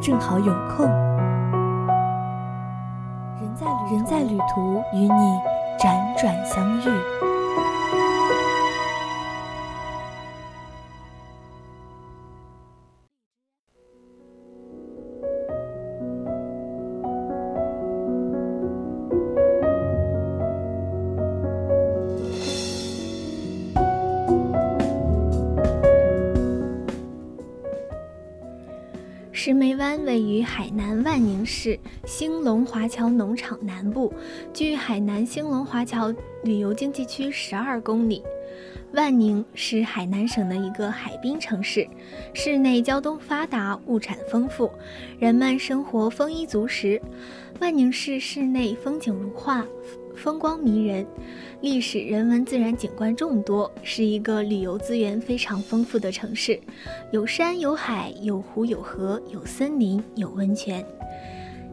正好有空。人在人在旅途，与你辗转相遇。石梅湾位于海南万宁市兴隆华侨农场南部，距海南兴隆华侨旅游经济区十二公里。万宁是海南省的一个海滨城市，市内交通发达，物产丰富，人们生活丰衣足食。万宁市市内风景如画。风光迷人，历史、人文、自然景观众多，是一个旅游资源非常丰富的城市。有山有海，有湖有河，有森林，有温泉。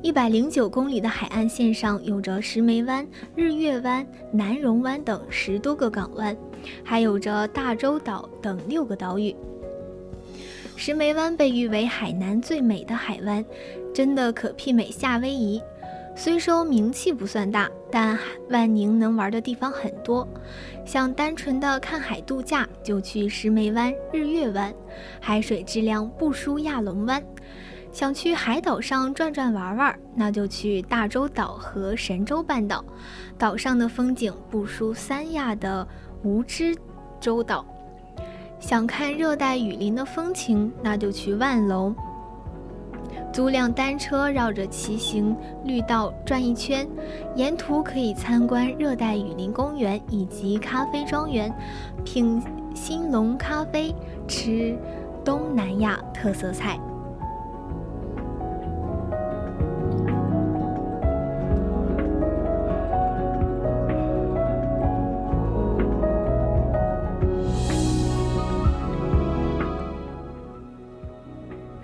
一百零九公里的海岸线上，有着石梅湾、日月湾、南榕湾等十多个港湾，还有着大洲岛等六个岛屿。石梅湾被誉为海南最美的海湾，真的可媲美夏威夷。虽说名气不算大，但万宁能玩的地方很多。想单纯的看海度假，就去石梅湾、日月湾，海水质量不输亚龙湾。想去海岛上转转玩玩，那就去大洲岛和神州半岛，岛上的风景不输三亚的蜈支洲岛。想看热带雨林的风情，那就去万隆。租辆单车绕着骑行绿道转一圈，沿途可以参观热带雨林公园以及咖啡庄园，品新隆咖啡，吃东南亚特色菜。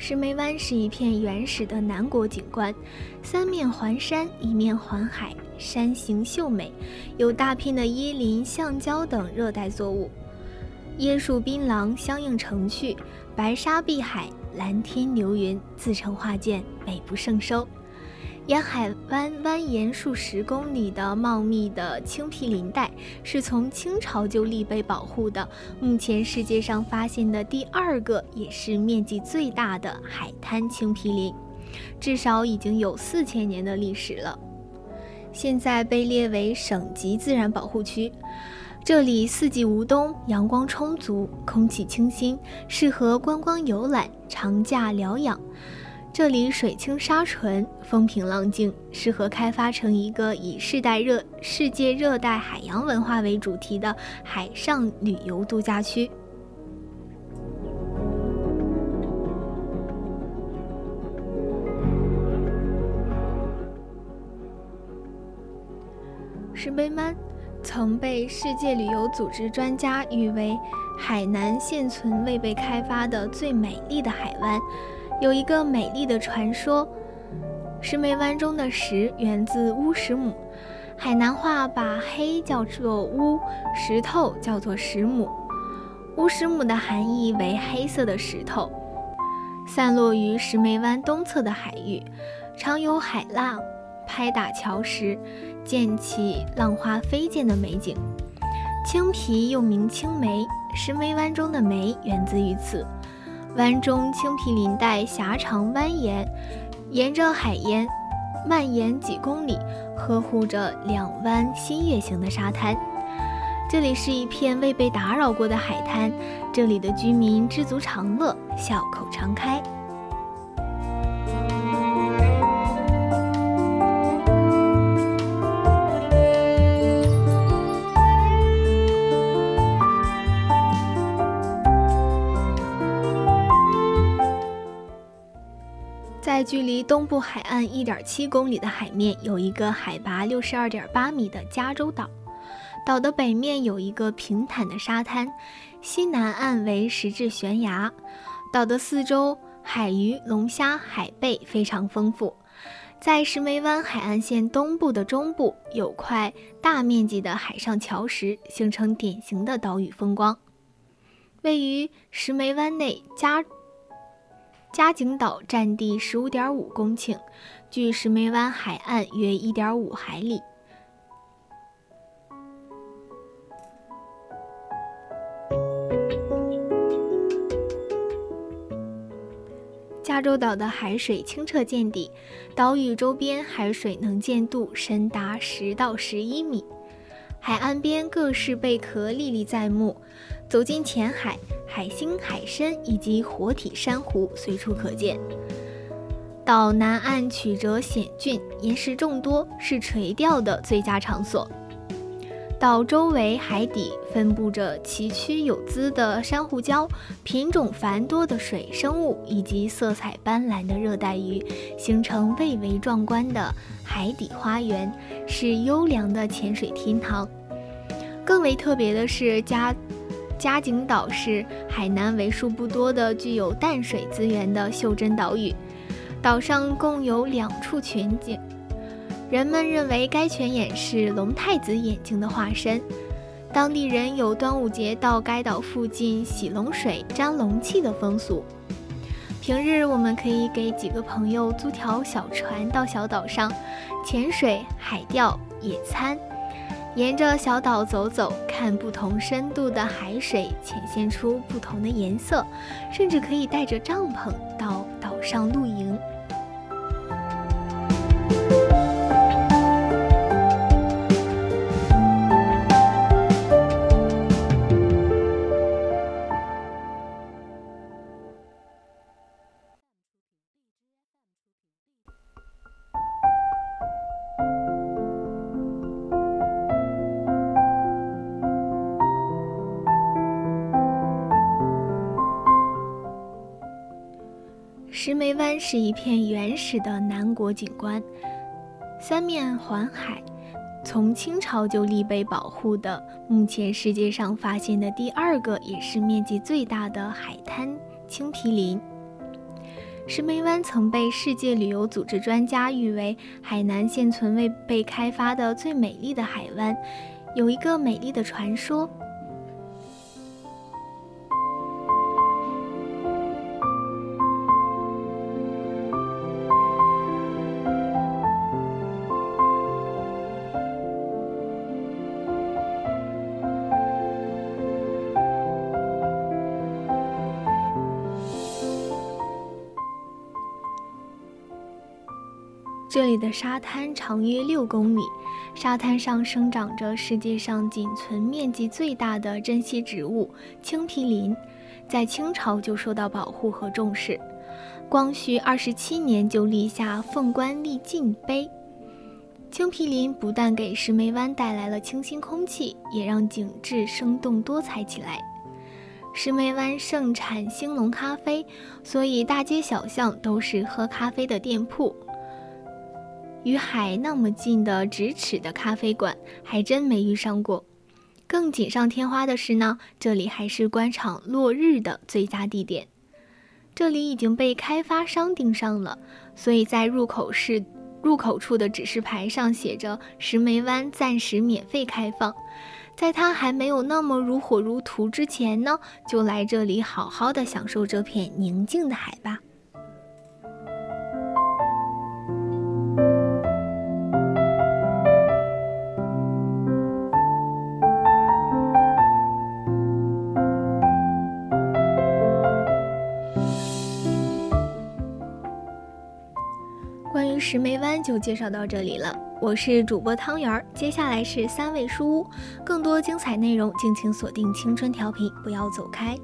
石梅湾是一片原始的南国景观，三面环山，一面环海，山形秀美，有大片的椰林、橡胶等热带作物，椰树槟榔相映成趣，白沙碧海，蓝天流云，自成画卷，美不胜收。沿海湾蜿蜒数十公里的茂密的青皮林带，是从清朝就立被保护的。目前世界上发现的第二个，也是面积最大的海滩青皮林，至少已经有四千年的历史了。现在被列为省级自然保护区。这里四季无冬，阳光充足，空气清新，适合观光游览、长假疗养。这里水清沙纯，风平浪静，适合开发成一个以世代热世界热带海洋文化为主题的海上旅游度假区。石碑湾曾被世界旅游组织专家誉为海南现存未被开发的最美丽的海湾。有一个美丽的传说，石梅湾中的石源自乌石母，海南话把黑叫做乌，石头叫做石母。乌石母的含义为黑色的石头，散落于石梅湾东侧的海域，常有海浪拍打礁石，溅起浪花飞溅的美景。青皮又名青梅，石梅湾中的梅源自于此。湾中青皮林带狭长蜿蜒，沿着海沿蔓延几公里，呵护着两湾新月形的沙滩。这里是一片未被打扰过的海滩，这里的居民知足常乐，笑口常开。在距离东部海岸一点七公里的海面，有一个海拔六十二点八米的加州岛。岛的北面有一个平坦的沙滩，西南岸为石质悬崖。岛的四周海鱼、龙虾、海贝非常丰富。在石梅湾海岸线东部的中部，有块大面积的海上礁石，形成典型的岛屿风光。位于石梅湾内加加景岛占地十五点五公顷，距石梅湾海岸约一点五海里。加州岛的海水清澈见底，岛屿周边海水能见度深达十到十一米，海岸边各式贝壳历历在目。走进浅海，海星、海参以及活体珊瑚随处可见。岛南岸曲折险峻，岩石众多，是垂钓的最佳场所。岛周围海底分布着崎岖有姿的珊瑚礁、品种繁多的水生物以及色彩斑斓的热带鱼，形成蔚为壮观的海底花园，是优良的潜水天堂。更为特别的是，加嘉景岛是海南为数不多的具有淡水资源的袖珍岛屿，岛上共有两处全景。人们认为该泉眼是龙太子眼睛的化身，当地人有端午节到该岛附近洗龙水、沾龙气的风俗。平日我们可以给几个朋友租条小船到小岛上潜水、海钓、野餐，沿着小岛走走，看不同深度的海水显现出不同的颜色，甚至可以带着帐篷到岛上露营。石梅湾是一片原始的南国景观，三面环海，从清朝就立碑保护的，目前世界上发现的第二个也是面积最大的海滩青皮林。石梅湾曾被世界旅游组织专家誉为海南现存未被开发的最美丽的海湾，有一个美丽的传说。这里的沙滩长约六公里，沙滩上生长着世界上仅存面积最大的珍稀植物青皮林，在清朝就受到保护和重视。光绪二十七年就立下“凤冠丽晋”碑。青皮林不但给石梅湾带来了清新空气，也让景致生动多彩起来。石梅湾盛产兴隆咖啡，所以大街小巷都是喝咖啡的店铺。与海那么近的咫尺的咖啡馆，还真没遇上过。更锦上添花的是呢，这里还是观赏落日的最佳地点。这里已经被开发商盯上了，所以在入口是入口处的指示牌上写着“石梅湾暂时免费开放”。在它还没有那么如火如荼之前呢，就来这里好好的享受这片宁静的海吧。石梅湾就介绍到这里了，我是主播汤圆儿，接下来是三味书屋，更多精彩内容敬请锁定青春调频，不要走开。